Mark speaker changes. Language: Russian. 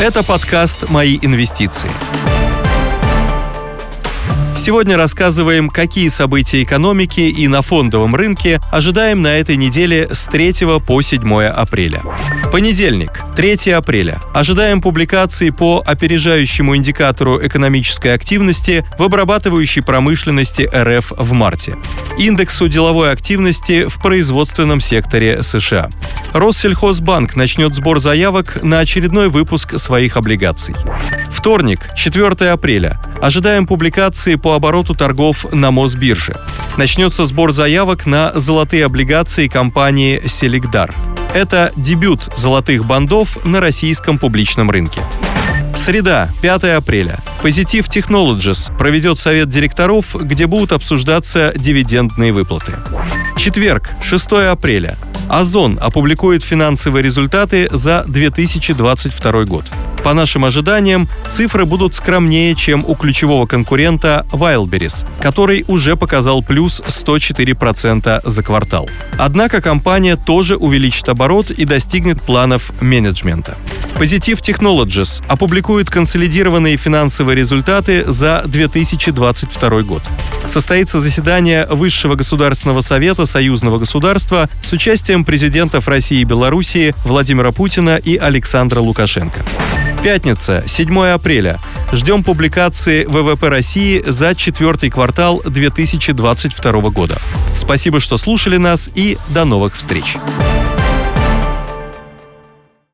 Speaker 1: Это подкаст «Мои инвестиции». Сегодня рассказываем, какие события экономики и на фондовом рынке ожидаем на этой неделе с 3 по 7 апреля. Понедельник, 3 апреля. Ожидаем публикации по опережающему индикатору экономической активности в обрабатывающей промышленности РФ в марте. Индексу деловой активности в производственном секторе США. Россельхозбанк начнет сбор заявок на очередной выпуск своих облигаций. Вторник, 4 апреля. Ожидаем публикации по обороту торгов на Мосбирже. Начнется сбор заявок на золотые облигации компании «Селигдар». Это дебют золотых бандов на российском публичном рынке. Среда, 5 апреля. Positive Technologies проведет совет директоров, где будут обсуждаться дивидендные выплаты. Четверг, 6 апреля. Озон опубликует финансовые результаты за 2022 год. По нашим ожиданиям, цифры будут скромнее, чем у ключевого конкурента Wildberries, который уже показал плюс 104% за квартал. Однако компания тоже увеличит оборот и достигнет планов менеджмента. Positive Technologies опубликует консолидированные финансовые результаты за 2022 год. Состоится заседание Высшего государственного совета союзного государства с участием президентов России и Белоруссии Владимира Путина и Александра Лукашенко. Пятница, 7 апреля. Ждем публикации ВВП России за четвертый квартал 2022 года. Спасибо, что слушали нас и до новых встреч.